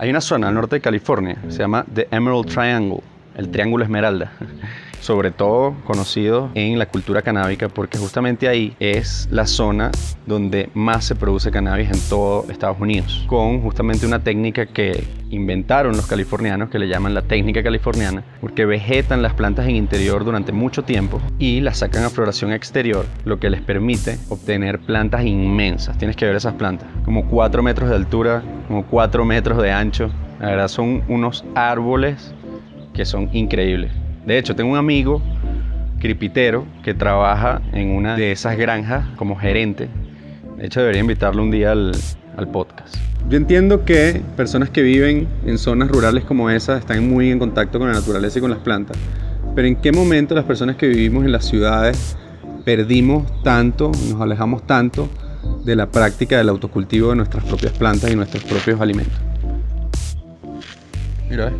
Hay una zona al norte de California, se llama The Emerald Triangle, el Triángulo Esmeralda. sobre todo conocido en la cultura canábica porque justamente ahí es la zona donde más se produce cannabis en todo Estados Unidos, con justamente una técnica que inventaron los californianos que le llaman la técnica californiana, porque vegetan las plantas en interior durante mucho tiempo y las sacan a floración exterior, lo que les permite obtener plantas inmensas. Tienes que ver esas plantas, como 4 metros de altura, como 4 metros de ancho. La verdad son unos árboles que son increíbles. De hecho, tengo un amigo cripitero que trabaja en una de esas granjas como gerente. De hecho, debería invitarlo un día al, podcast. Yo entiendo que personas que viven en zonas rurales como esas están muy en contacto con la naturaleza y con las plantas. Pero ¿en qué momento las personas que vivimos en las ciudades perdimos tanto, nos alejamos tanto de la práctica del autocultivo de nuestras propias plantas y nuestros propios alimentos? Mira,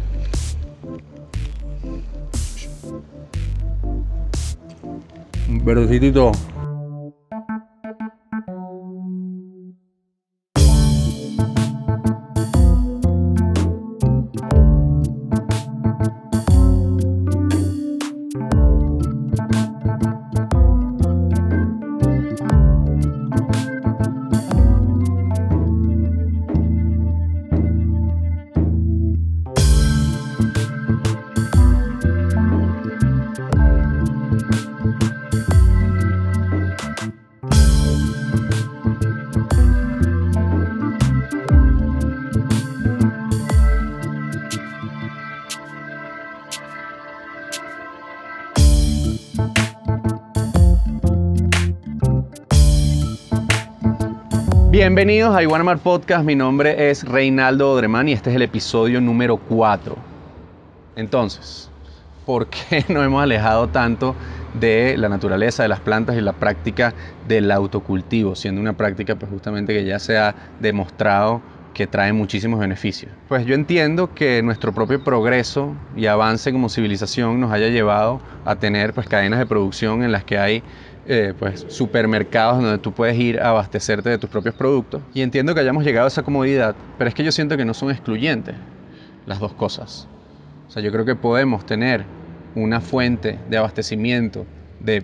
verdecito Bienvenidos a Iguanamar Podcast, mi nombre es Reinaldo Odremán y este es el episodio número 4. Entonces, ¿por qué nos hemos alejado tanto de la naturaleza, de las plantas y la práctica del autocultivo, siendo una práctica pues justamente que ya se ha demostrado que trae muchísimos beneficios? Pues yo entiendo que nuestro propio progreso y avance como civilización nos haya llevado a tener pues cadenas de producción en las que hay eh, pues, supermercados donde tú puedes ir a abastecerte de tus propios productos. Y entiendo que hayamos llegado a esa comodidad, pero es que yo siento que no son excluyentes las dos cosas. O sea, yo creo que podemos tener una fuente de abastecimiento de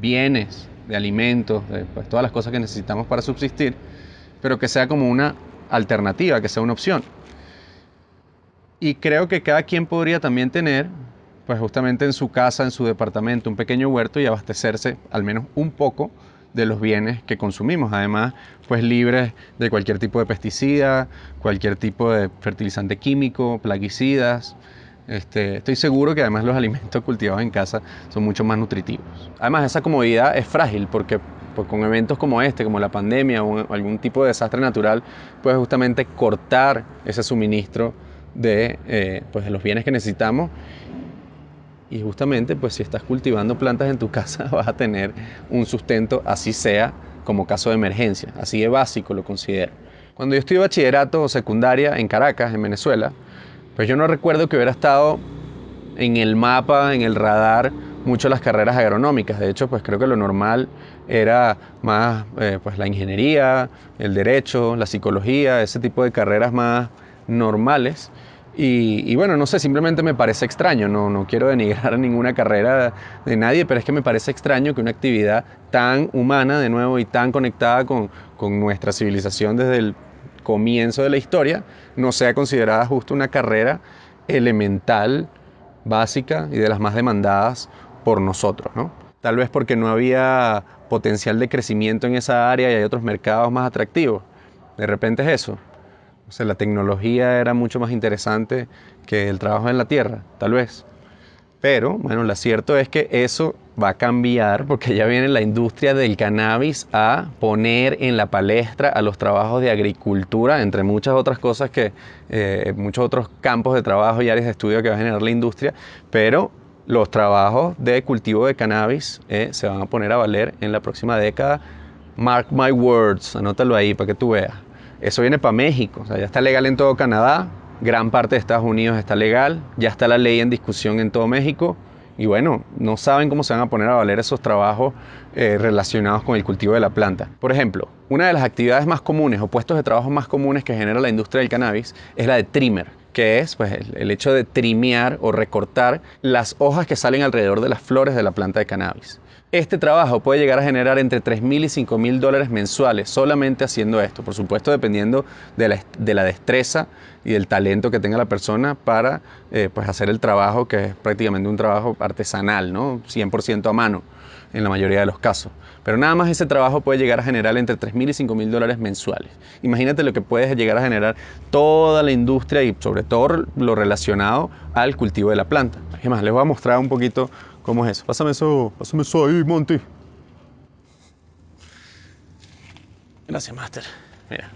bienes, de alimentos, de pues, todas las cosas que necesitamos para subsistir, pero que sea como una alternativa, que sea una opción. Y creo que cada quien podría también tener pues justamente en su casa, en su departamento, un pequeño huerto y abastecerse al menos un poco de los bienes que consumimos. Además, pues libres de cualquier tipo de pesticida, cualquier tipo de fertilizante químico, plaguicidas. Este, estoy seguro que además los alimentos cultivados en casa son mucho más nutritivos. Además, esa comodidad es frágil porque pues, con eventos como este, como la pandemia o algún tipo de desastre natural, puedes justamente cortar ese suministro de, eh, pues, de los bienes que necesitamos y justamente, pues si estás cultivando plantas en tu casa, vas a tener un sustento, así sea, como caso de emergencia. Así de básico lo considero. Cuando yo estudié bachillerato o secundaria en Caracas, en Venezuela, pues yo no recuerdo que hubiera estado en el mapa, en el radar, mucho las carreras agronómicas. De hecho, pues creo que lo normal era más eh, pues la ingeniería, el derecho, la psicología, ese tipo de carreras más normales. Y, bueno, no sé, simplemente me parece extraño, no, no quiero denigrar ninguna carrera de nadie, pero es que me parece extraño que una actividad tan humana, de nuevo, y tan conectada con, con nuestra civilización desde el comienzo de la historia, no sea considerada justo una carrera elemental, básica y de las más demandadas por nosotros, ¿no? Tal vez porque no había potencial de crecimiento en esa área y hay otros mercados más atractivos. De repente es eso. O sea, la tecnología era mucho más interesante que el trabajo en la tierra, tal vez. Pero, bueno, lo cierto es que eso va a cambiar porque ya viene la industria del cannabis a poner en la palestra a los trabajos de agricultura, entre muchas otras cosas que, eh, muchos otros campos de trabajo y áreas de estudio que va a generar la industria, pero los trabajos de cultivo de cannabis eh, se van a poner a valer en la próxima década. Mark my words, anótalo ahí para que tú veas. Eso viene para México, ya está legal en todo Canadá, gran parte de Estados Unidos está legal, ya está la ley en discusión en todo México y bueno, no saben cómo se van a poner a valer esos trabajos eh, relacionados con el cultivo de la planta. Por ejemplo, una de las actividades más comunes o puestos de trabajo más comunes que genera la industria del cannabis es la de trimmer que es pues, el, hecho de trimear o recortar las hojas que salen alrededor de las flores de la planta de cannabis. Este trabajo puede llegar a generar entre 3.000 y 5.000 dólares mensuales solamente haciendo esto, por supuesto dependiendo de la, destreza y del talento que tenga la persona para eh, pues hacer el trabajo que es prácticamente un trabajo artesanal, ¿no? 100% a mano en la mayoría de los casos. Pero nada más ese trabajo puede llegar a generar entre 3.000 y 5.000 dólares mensuales. Imagínate lo que puede llegar a generar toda la industria y sobre todo lo relacionado al cultivo de la planta. Es más, les voy a mostrar un poquito cómo es eso. Pásame eso, pásame eso ahí, Monty. Gracias, Master. Mira.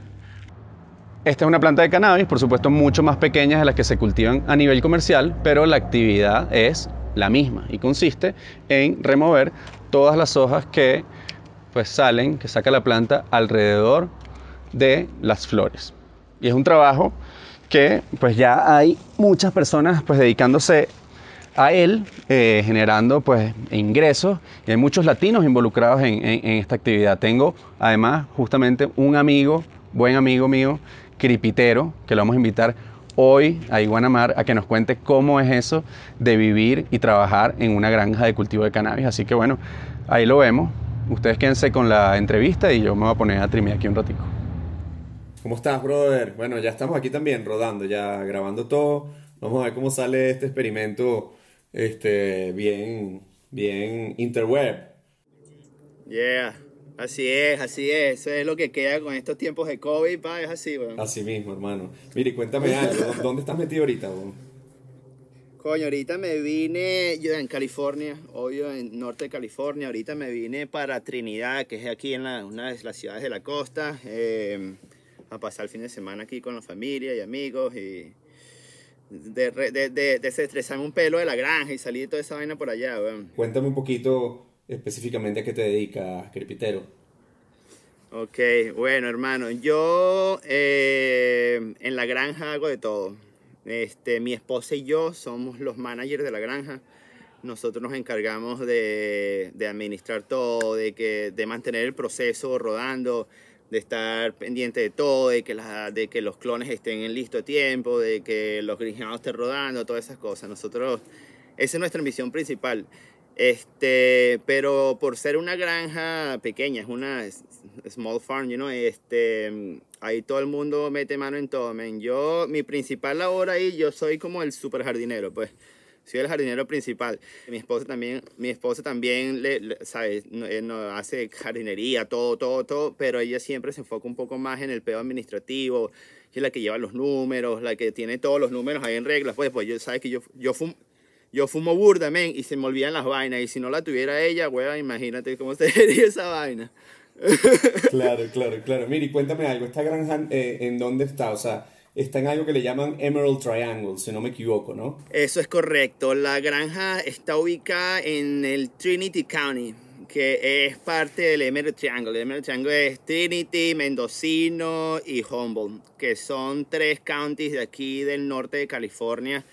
Esta es una planta de cannabis, por supuesto mucho más pequeña de las que se cultivan a nivel comercial, pero la actividad es la misma y consiste en remover todas las hojas que pues salen, que saca la planta alrededor de las flores. Y es un trabajo que pues ya hay muchas personas pues dedicándose a él, eh, generando pues ingresos y hay muchos latinos involucrados en, esta actividad. Tengo además justamente un amigo, buen amigo mío, cripitero, que lo vamos a invitar hoy a Iguanamar a que nos cuente cómo es eso de vivir y trabajar en una granja de cultivo de cannabis. Así que bueno, ahí lo vemos. Ustedes quédense con la entrevista y yo me voy a poner a trimear aquí un ratico. ¿Cómo estás, brother? Bueno, ya estamos aquí también rodando, ya grabando todo. Vamos a ver cómo sale este experimento este, bien, bien interweb. Yeah. Así es, así es. Eso es lo que queda con estos tiempos de COVID, pa, es así, weón. Así mismo, hermano. Mire, cuéntame algo. ¿Dónde estás metido ahorita, weón? Coño, ahorita me vine, yo en California, obvio, en norte de California. Ahorita me vine para Trinidad, que es aquí en una de las ciudades de la costa, eh, a pasar el fin de semana aquí con la familia y amigos y de, de, de, desestresarme un pelo de la granja y salir de toda esa vaina por allá, weón. Cuéntame un poquito específicamente a qué te dedicas, Crepitero. Ok, bueno, hermano, yo eh, en la granja hago de todo. Este, mi esposa y yo somos los managers de la granja. Nosotros nos encargamos de, de administrar todo, de, que, de mantener el proceso rodando, de estar pendiente de todo, de que, de que los clones estén en listo tiempo, de que los greenhouses estén rodando, todas esas cosas. Nosotros, esa es nuestra misión principal. Este, pero por ser una granja pequeña, es una small farm, you know, este, ahí todo el mundo mete mano en todo, man. Yo, mi principal labor ahí, yo soy como el super jardinero, pues. Soy el jardinero principal. Mi esposa también, mi esposa también, le, ¿sabes? Eh, no, hace jardinería, todo, todo, todo, pero ella siempre se enfoca un poco más en el pedo administrativo, es la que lleva los números, la que tiene todos los números ahí en reglas. Pues, pues yo, sabes que yo, yo fumo, yo fumo burda, men, y se me olvidan las vainas. Y si no la tuviera ella, weón, imagínate cómo sería esa vaina. claro, claro, claro. Miri, cuéntame algo. ¿Esta granja eh, en dónde está? O sea, está en algo que le llaman Emerald Triangle, si no me equivoco, ¿no? Eso es correcto. La granja está ubicada en el Trinity County, que es parte del Emerald Triangle. El Emerald Triangle es Trinity, Mendocino y Humboldt, que son tres counties de aquí del norte de California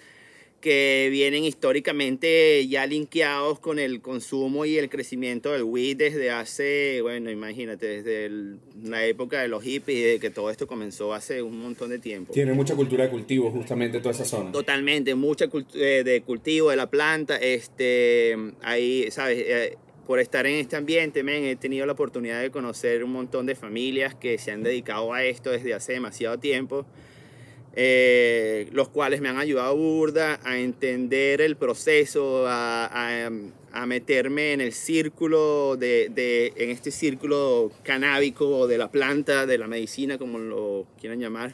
que vienen históricamente ya linkeados con el consumo y el crecimiento del weed desde hace, bueno, imagínate, desde la época de los hippies, de que todo esto comenzó hace un montón de tiempo. Tiene mucha cultura de cultivo justamente toda esa zona. Totalmente, mucha cultura eh, de cultivo de la planta, este, ahí, ¿sabes? Eh, por estar en este ambiente, men, he tenido la oportunidad de conocer un montón de familias que se han dedicado a esto desde hace demasiado tiempo eh, los cuales me han ayudado burda a entender el proceso, a, meterme en el círculo, de, en este círculo canábico de la planta, de la medicina, como lo quieran llamar.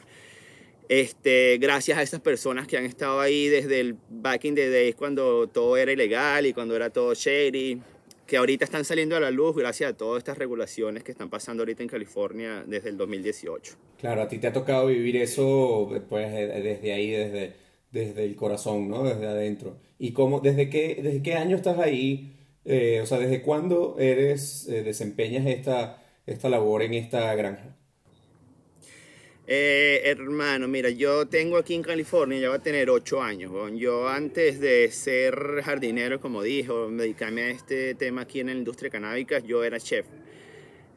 Este, gracias a esas personas que han estado ahí desde el back in the days cuando todo era ilegal y cuando era todo shady que ahorita están saliendo a la luz gracias a todas estas regulaciones que están pasando ahorita en California desde el 2018. Claro, a ti te ha tocado vivir eso después desde ahí, desde, desde el corazón, ¿no? Desde adentro. ¿Y cómo, desde qué, desde qué año estás ahí? Eh, o sea, ¿desde cuándo eres, eh, desempeñas esta, esta labor en esta granja? Eh, hermano, mira, yo tengo aquí en California, ya va a tener ocho años. Yo antes de ser jardinero, como dijo, dedicarme a este tema aquí en la industria canábica, yo era chef.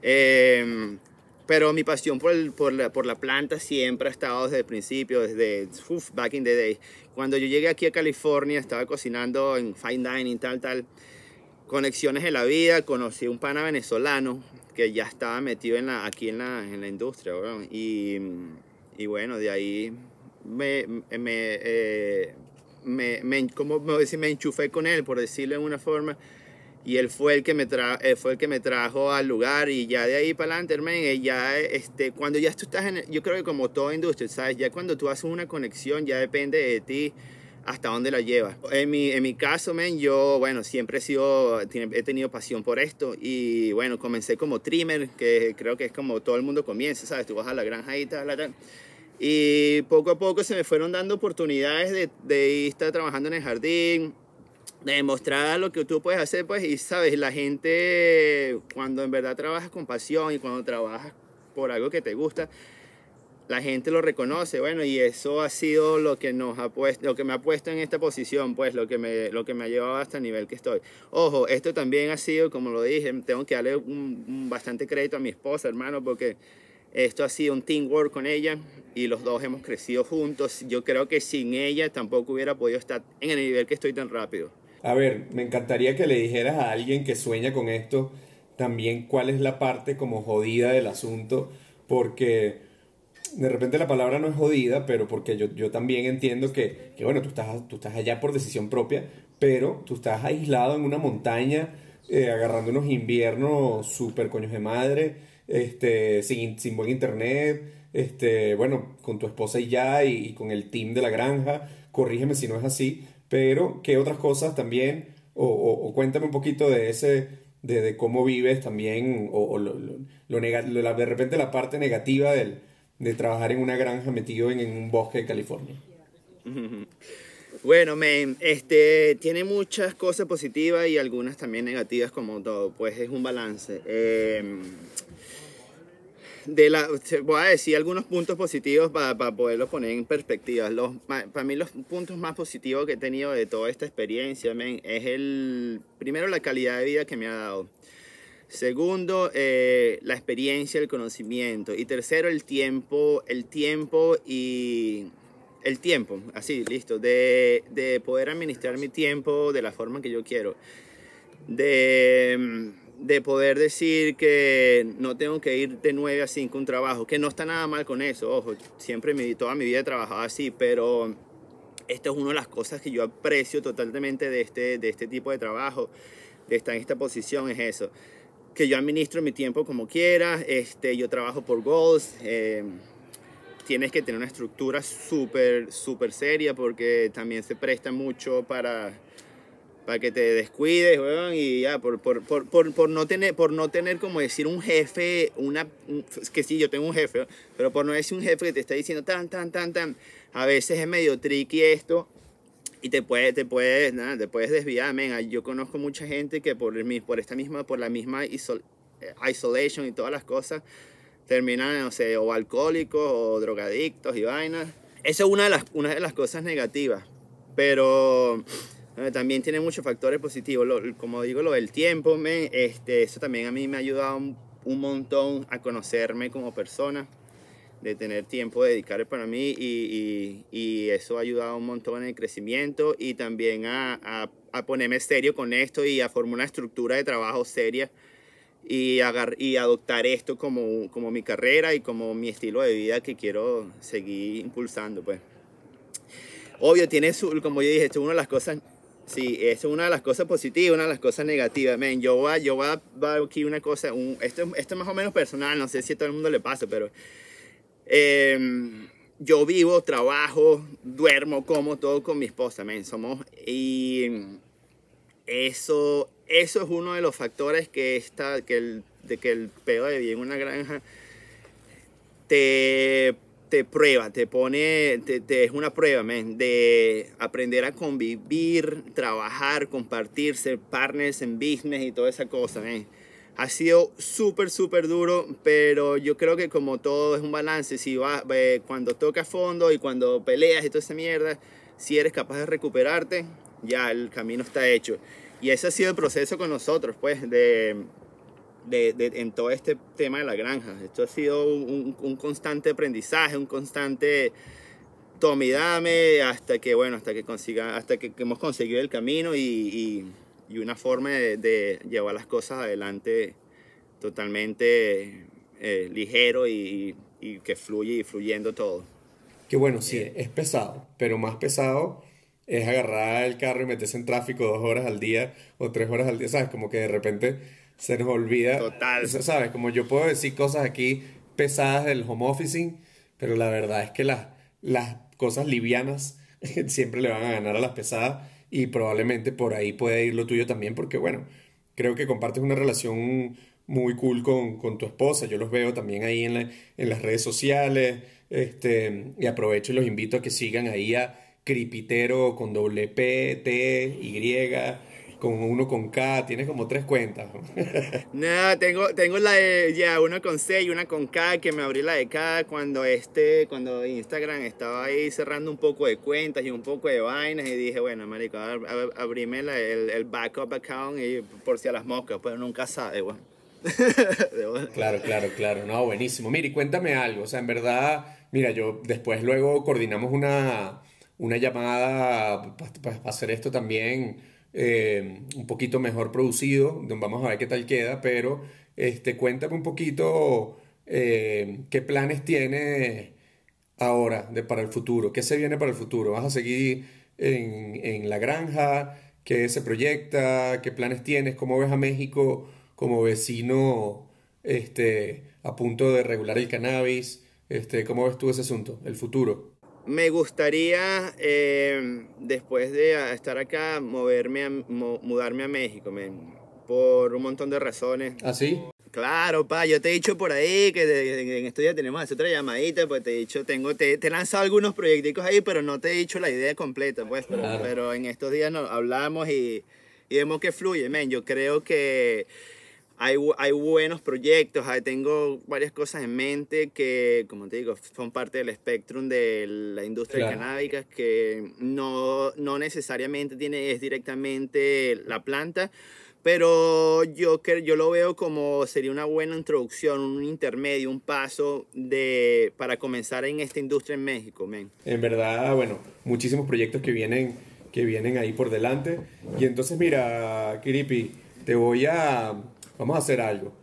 Em, pero mi pasión por, la, planta siempre ha estado desde el principio, desde back in the day. Cuando yo llegué aquí a California, estaba cocinando en fine dining, tal, tal. Conexiones en la vida, conocí un pana venezolano que ya estaba metido en la, aquí en la, en la industria, y, y, bueno, de ahí me, me, eh, me, me, como me, enchufé con él, por decirlo de una forma, y él fue el que me, tra fue el que me trajo al lugar y ya de ahí para adelante, hermano, ya este, cuando ya tú estás en, yo creo que como toda industria, ¿sabes? Ya cuando tú haces una conexión, ya depende de ti hasta dónde la llevas. En mi, en mi caso, men, yo, bueno, siempre he sido, he tenido pasión por esto y, bueno, comencé como trimmer, que creo que es como todo el mundo comienza, ¿sabes? Tú vas a la granja y tal, tal. Y poco a poco se me fueron dando oportunidades de, de estar trabajando en el jardín, de demostrar lo que tú puedes hacer, pues, y, ¿sabes? La gente, cuando en verdad trabajas con pasión y cuando trabajas por algo que te gusta, la gente lo reconoce, bueno, y eso ha sido lo que nos ha puesto, lo que me ha puesto en esta posición, pues, lo que me, lo que me ha llevado hasta el nivel que estoy. Ojo, esto también ha sido, como lo dije, tengo que darle un, bastante crédito a mi esposa, hermano, porque esto ha sido un teamwork con ella y los dos hemos crecido juntos. Yo creo que sin ella tampoco hubiera podido estar en el nivel que estoy tan rápido. A ver, me encantaría que le dijeras a alguien que sueña con esto también cuál es la parte como jodida del asunto, porque de repente la palabra no es jodida, pero porque yo, yo también entiendo que, que, bueno, tú estás, tú estás allá por decisión propia, pero tú estás aislado en una montaña, eh, agarrando unos inviernos súper coños de madre, este, sin, sin buen internet, este, bueno, con tu esposa y ya, y, con el team de la granja, corrígeme si no es así, pero ¿qué otras cosas también? O, o, cuéntame un poquito de ese, de, cómo vives también, o, lo, lo, lo, de repente la parte negativa del de trabajar en una granja metido en, un bosque de California? Bueno, men, este, tiene muchas cosas positivas y algunas también negativas como todo, pues es un balance. Em, de la, voy a decir algunos puntos positivos para, para poderlos poner en perspectiva. Los, para mí los puntos más positivos que he tenido de toda esta experiencia, men, es el, primero la calidad de vida que me ha dado. Segundo, eh, la experiencia, el conocimiento. Y tercero, el tiempo, el tiempo y el tiempo, así, listo, de, de poder administrar mi tiempo de la forma que yo quiero. De, de, poder decir que no tengo que ir de 9 a 5 un trabajo, que no está nada mal con eso, ojo, siempre mi, toda mi vida he trabajado así, pero esto es una de las cosas que yo aprecio totalmente de este, de este tipo de trabajo, de estar en esta posición, es eso que yo administro mi tiempo como quiera, este, yo trabajo por goals, eh, tienes que tener una estructura súper, súper seria porque también se presta mucho para, para que te descuides, y ya, por, por, por, por, no tener, por no tener como decir un jefe, una, que sí, yo tengo un jefe, pero por no decir un jefe que te está diciendo tan, tan, tan, tan, a veces es medio tricky esto, y te puedes, te puedes, nada, te puedes desviar, men. Yo conozco mucha gente que por, el, por esta misma, por la misma isol, eh, isolation y todas las cosas, terminan, no sé, o alcohólicos o drogadictos y vainas. Esa es una de las, una de las cosas negativas, pero eh, también tiene muchos factores positivos. como digo, lo del tiempo, este, eso también a mí me ha ayudado un, un montón a conocerme como persona de tener tiempo de dedicar para mí y, y, eso ha ayudado un montón en el crecimiento y también a, a, ponerme serio con esto y a formar una estructura de trabajo seria y, agar, y adoptar esto como, como mi carrera y como mi estilo de vida que quiero seguir impulsando. Pues. Obvio, tiene su, como yo dije, esto es una de las cosas Sí, es una de las cosas positivas, una de las cosas negativas. Men, yo voy, yo a, voy aquí una cosa, un, esto, esto es más o menos personal, no sé si a todo el mundo le pasa, pero Em, yo vivo, trabajo, duermo, como todo con mi esposa, men. Somos, y eso, eso es uno de los factores que, está, que, el, de que el pedo de vivir en una granja te, te prueba, te pone, te, es una prueba, men, de aprender a convivir, trabajar, compartir, ser partners en business y toda esa cosa, ha sido súper, súper duro, pero yo creo que como todo es un balance, si vas, eh, cuando tocas fondo y cuando peleas y toda esa mierda, si eres capaz de recuperarte, ya el camino está hecho. Y ese ha sido el proceso con nosotros, pues, de, de, en todo este tema de la granja. Esto ha sido un, constante aprendizaje, un constante tome y dame, hasta que, bueno, hasta que, consiga, hasta que, hemos conseguido el camino y y una forma de, de, llevar las cosas adelante totalmente eh, ligero y, y, que fluye y fluyendo todo. Que bueno, sí, es pesado, pero más pesado es agarrar el carro y meterse en tráfico dos horas al día o tres horas al día, ¿sabes? Como que de repente se nos olvida. Total. ¿Sabes? Como yo puedo decir cosas aquí pesadas del home officing, pero la verdad es que las, las cosas livianas siempre le van a ganar a las pesadas y probablemente por ahí puede ir lo tuyo también, porque bueno, creo que compartes una relación muy cool con, con tu esposa, yo los veo también ahí en, en las redes sociales, este, y aprovecho y los invito a que sigan ahí a Cripitero con doble P, T, Y, con uno con K, tienes como tres cuentas. no, tengo, tengo la de ya una con C y una con K, que me abrí la de K cuando este, cuando Instagram estaba ahí cerrando un poco de cuentas y un poco de vainas y dije, bueno, marico, abríme la, el, el, backup account y por si a las moscas, pero nunca sabe, bueno. claro, claro, claro, no, buenísimo. Mira, y cuéntame algo, o sea, en verdad, mira, yo después luego coordinamos una, una llamada para hacer esto también eh, un poquito mejor producido, vamos a ver qué tal queda, pero este, cuéntame un poquito eh, qué planes tienes ahora de, para el futuro, qué se viene para el futuro, vas a seguir en, en la granja, qué se proyecta, qué planes tienes, cómo ves a México como vecino este, a punto de regular el cannabis, este, ¿cómo ves tú ese asunto, el futuro? Me gustaría, eh, después de estar acá, moverme a, mudarme a México, por un montón de razones. ¿Ah, sí? Claro, pa, yo te he dicho por ahí que en estos días tenemos otra llamadita, pues te he dicho, tengo, te, te he lanzado algunos proyecticos ahí, pero no te he dicho la idea completa, pues, pero, en estos días nos hablamos y, y vemos que fluye, men. Yo creo que hay, hay buenos proyectos, tengo varias cosas en mente que, como te digo, son parte del espectro de la industria canábica, que no, no necesariamente tiene, es directamente la planta, pero yo, yo lo veo como sería una buena introducción, un intermedio, un paso de, para comenzar en esta industria en México. Men. En verdad, bueno, muchísimos proyectos que vienen, que vienen ahí por delante. Y entonces, mira, Kiripi, te voy a vamos a hacer algo.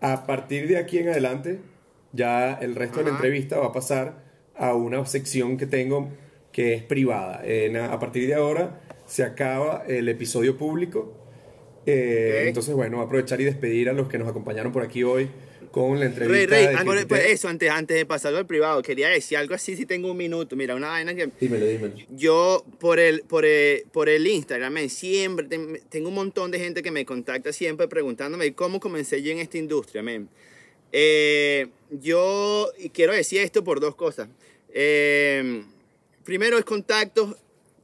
A partir de aquí en adelante, ya el resto de la entrevista va a pasar a una sección que tengo que es privada. a partir de ahora se acaba el episodio público. Eh, entonces, bueno, aprovechar y despedir a los que nos acompañaron por aquí hoy con la entrevista. Rey, Rey, pues eso, antes, antes de pasarlo al privado, quería decir algo así si tengo un minuto. Mira, una vaina que... Dímelo, dímelo. Yo, por el, por el, por el Instagram, siempre tengo un montón de gente que me contacta siempre preguntándome cómo comencé yo en esta industria, men. Eh, yo quiero decir esto por dos cosas. Eh, primero es contactos,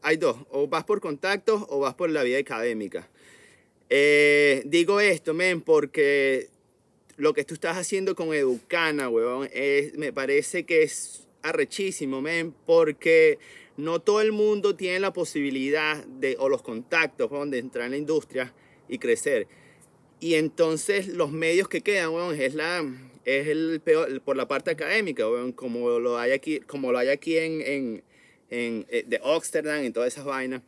hay dos, o vas por contactos o vas por la vida académica. Eh, digo esto, men, porque lo que tú estás haciendo con Educana, weón, me parece que es arrechísimo, men, porque no todo el mundo tiene la posibilidad de, o los contactos, weón, de entrar en la industria y crecer. Y entonces los medios que quedan, weón, es la es el peor, por la parte académica, weón, como lo hay aquí, como lo hay aquí en, en, en eh, de Oxford y todas esas vainas.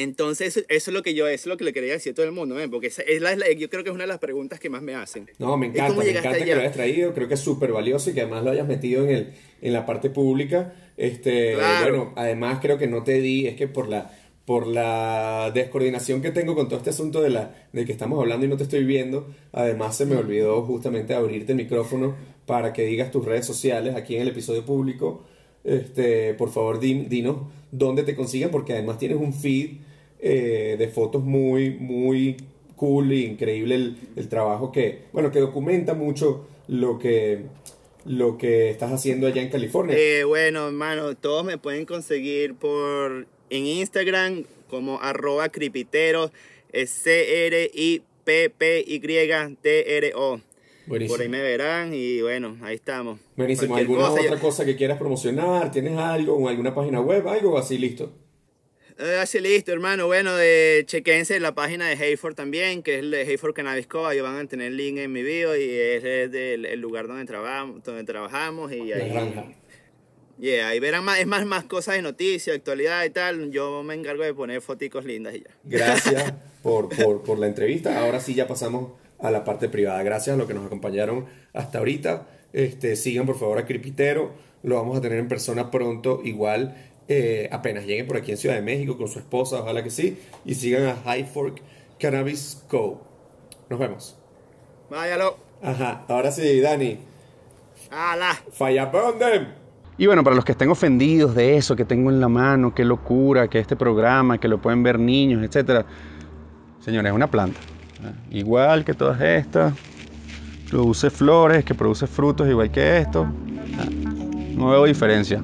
Entonces, eso es lo que yo, eso es lo que le quería decir a todo el mundo, porque es la, yo creo que es una de las preguntas que más me hacen. No, me encanta, me encanta que lo hayas traído, creo que es súper valioso y que además lo hayas metido en, el, en la parte pública. Este, Bueno, además creo que no te di, es que por la, por la descoordinación que tengo con todo este asunto de, la, de que estamos hablando y no te estoy viendo, además se me olvidó justamente abrirte el micrófono para que digas tus redes sociales aquí en el episodio público. Este, por favor, dinos dónde te consiguen, porque además tienes un feed eh, de fotos muy, muy cool e increíble el, trabajo que, bueno, que documenta mucho lo que, lo que estás haciendo allá en California. Eh, bueno, hermano, todos me pueden conseguir por en Instagram como arroba cripitero, C-R-I-P-I-T-E-R-O, P-P-Y-T-R-O. Buenísimo. Por ahí me verán y bueno, ahí estamos. Buenísimo. Cualquier ¿Alguna cosa, otra yo- cosa que quieras promocionar? ¿Tienes algo? ¿O alguna página web? ¿Algo así listo? Eh, así listo, hermano. Bueno, de, chequense la página de Hayford también, que es el de Hayford Cannabis Co. Ahí van a tener el link en mi video y es el, del- el lugar donde, trabajamos donde trabajamos. Y ahí, yeah, ahí verán más, es más, más cosas de noticias, actualidad y tal. Yo me encargo de poner foticos lindas y ya. Gracias por, por, por la entrevista. Ahora sí ya pasamos a la parte privada. Gracias a los que nos acompañaron hasta ahorita. Este, sigan por favor a Cripitero. Lo vamos a tener en persona pronto. Igual eh, apenas lleguen por aquí en Ciudad de México con su esposa, ojalá que sí. Y sigan a High Fork Cannabis Co. Nos vemos. Váyalo. Ajá, ahora sí, Dani. ¡Hala! Falla. Y bueno, para los que estén ofendidos de eso que tengo en la mano, qué locura, que este programa, que lo pueden ver niños, etcétera. Señores, es una planta. ¿eh? Igual que todas estas. Produce flores, que produce frutos igual que esto. ¿eh? No veo diferencia.